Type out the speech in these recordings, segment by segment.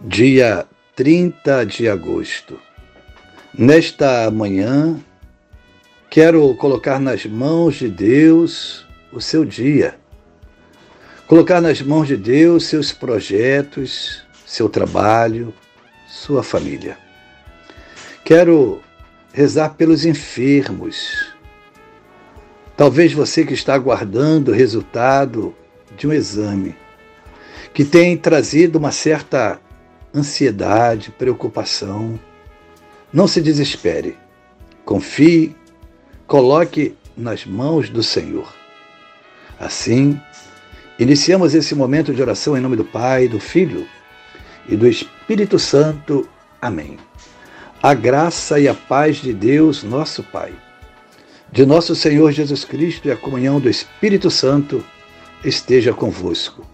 dia 30 de agosto. Nesta manhã, quero colocar nas mãos de Deus o seu dia. Colocar nas mãos de Deus seus projetos, seu trabalho, sua família. Quero rezar pelos enfermos. Talvez você que está aguardando o resultado de um exame que tem trazido uma certa ansiedade, preocupação. Não se desespere. Confie, coloque nas mãos do Senhor. Assim, iniciamos esse momento de oração em nome do Pai, do Filho e do Espírito Santo. Amém. A graça e a paz de Deus, nosso Pai, de nosso Senhor Jesus Cristo e a comunhão do Espírito Santo esteja convosco.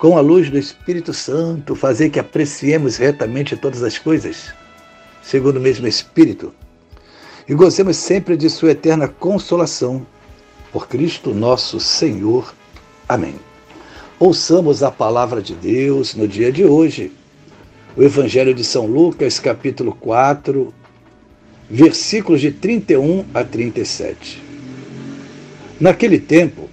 com a luz do Espírito Santo, fazer que apreciemos retamente todas as coisas, segundo o mesmo Espírito, e gozemos sempre de Sua eterna consolação. Por Cristo nosso Senhor. Amém. Ouçamos a palavra de Deus no dia de hoje. O Evangelho de São Lucas, capítulo 4, versículos de 31 a 37. Naquele tempo,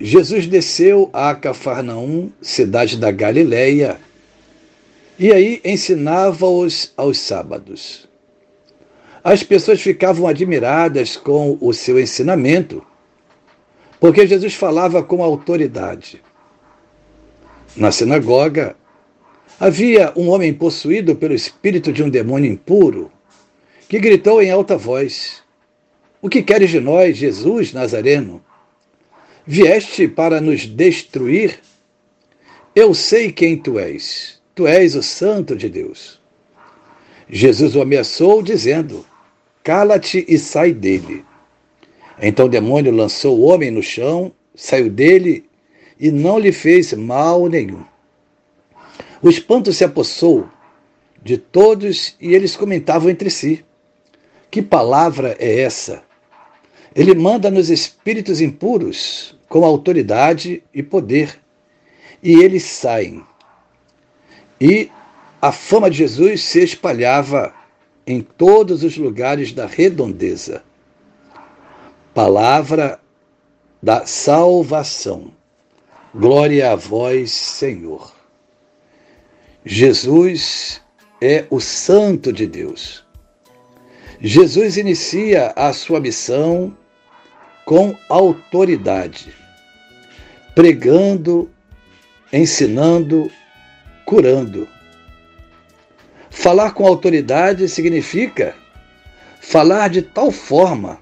Jesus desceu a Cafarnaum, cidade da Galileia, e aí ensinava-os aos sábados. As pessoas ficavam admiradas com o seu ensinamento, porque Jesus falava com autoridade. Na sinagoga, havia um homem possuído pelo espírito de um demônio impuro, que gritou em alta voz: o que queres de nós, Jesus Nazareno? Vieste para nos destruir? Eu sei quem tu és. Tu és o Santo de Deus. Jesus o ameaçou, dizendo: Cala-te e sai dele. Então o demônio lançou o homem no chão, saiu dele e não lhe fez mal nenhum. O espanto se apossou de todos e eles comentavam entre si: Que palavra é essa? Ele manda nos espíritos impuros com autoridade e poder, e eles saem. E a fama de Jesus se espalhava em todos os lugares da redondeza. Palavra da salvação. Glória a vós, Senhor. Jesus é o Santo de Deus. Jesus inicia a sua missão com autoridade, pregando, ensinando, curando. Falar com autoridade significa falar de tal forma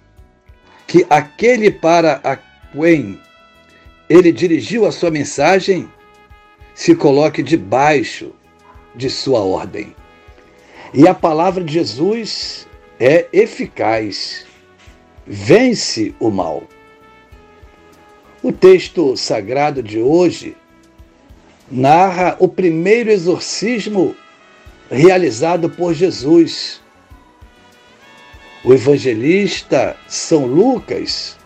que aquele para a quem ele dirigiu a sua mensagem se coloque debaixo de sua ordem. E a palavra de Jesus é eficaz vence o mal. O texto sagrado de hoje narra o primeiro exorcismo realizado por Jesus. O evangelista São Lucas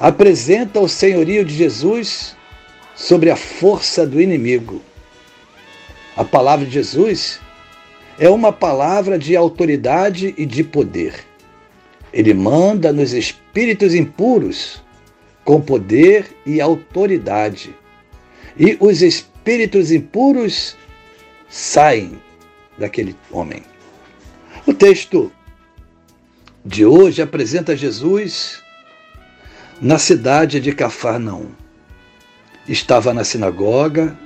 apresenta o senhorio de Jesus sobre a força do inimigo. A palavra de Jesus é uma palavra de autoridade e de poder. Ele manda nos espíritos impuros com poder e autoridade. E os espíritos impuros saem daquele homem. O texto de hoje apresenta Jesus na cidade de Cafarnaum. Estava na sinagoga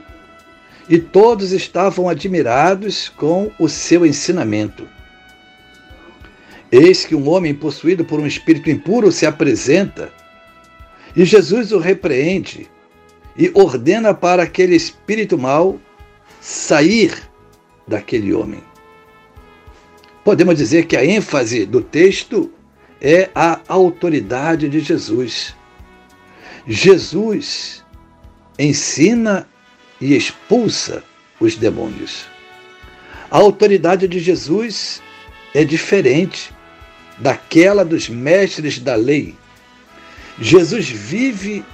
e todos estavam admirados com o seu ensinamento. Eis que um homem possuído por um espírito impuro se apresenta e Jesus o repreende e ordena para aquele espírito mau sair daquele homem. Podemos dizer que a ênfase do texto é a autoridade de Jesus. Jesus ensina e expulsa os demônios. A autoridade de Jesus é diferente daquela dos mestres da lei. Jesus vive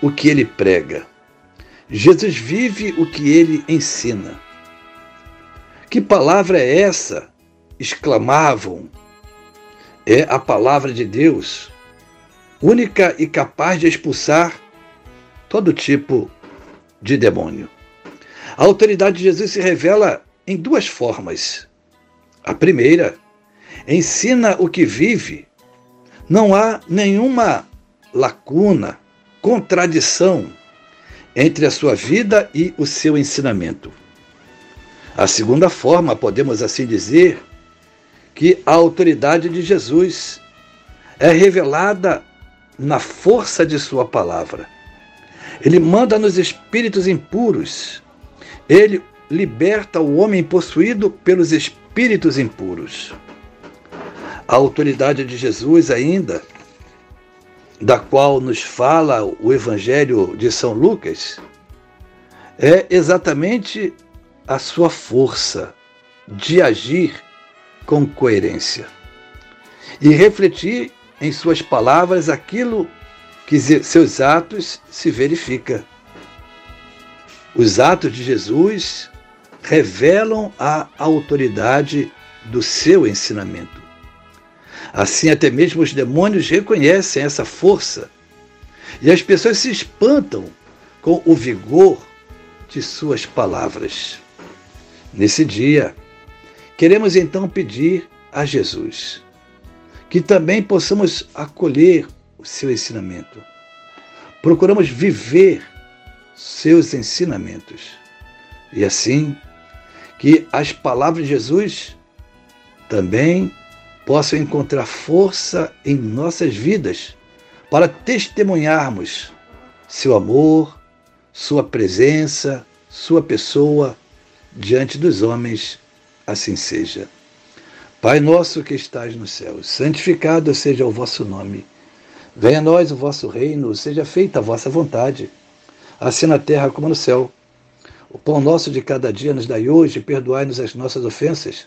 o que ele prega. Jesus vive o que ele ensina. Que palavra é essa? exclamavam. É a palavra de Deus, única e capaz de expulsar todo tipo de demônio. A autoridade de Jesus se revela em duas formas. A primeira, ensina o que vive. Não há nenhuma lacuna, contradição entre a sua vida e o seu ensinamento. A segunda forma, podemos assim dizer, que a autoridade de Jesus é revelada na força de Sua palavra. Ele manda nos espíritos impuros. Ele liberta o homem possuído pelos espíritos impuros. A autoridade de Jesus, ainda, da qual nos fala o Evangelho de São Lucas, é exatamente a sua força de agir com coerência e refletir em suas palavras aquilo que seus atos se verifica. Os atos de Jesus revelam a autoridade do seu ensinamento. Assim, até mesmo os demônios reconhecem essa força e as pessoas se espantam com o vigor de suas palavras. Nesse dia, Queremos então pedir a Jesus que também possamos acolher o seu ensinamento. Procuramos viver seus ensinamentos. E assim, que as palavras de Jesus também possam encontrar força em nossas vidas para testemunharmos seu amor, sua presença, sua pessoa diante dos homens assim seja. Pai nosso que estás no céu, santificado seja o vosso nome. Venha a nós o vosso reino, seja feita a vossa vontade, assim na terra como no céu. O pão nosso de cada dia nos dai hoje, perdoai-nos as nossas ofensas,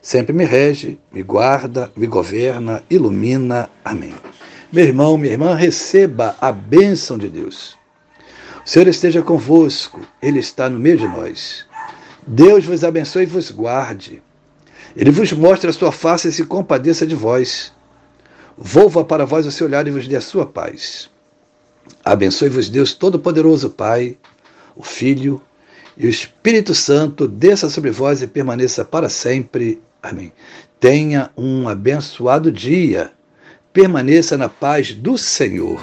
sempre me rege, me guarda, me governa, ilumina. Amém. Meu irmão, minha irmã, receba a bênção de Deus. O Senhor esteja convosco, Ele está no meio de nós. Deus vos abençoe e vos guarde. Ele vos mostre a sua face e se compadeça de vós. Volva para vós o seu olhar e vos dê a sua paz. Abençoe-vos Deus Todo-Poderoso, Pai, o Filho e o Espírito Santo, desça sobre vós e permaneça para sempre. Amém. Tenha um abençoado dia. Permaneça na paz do Senhor.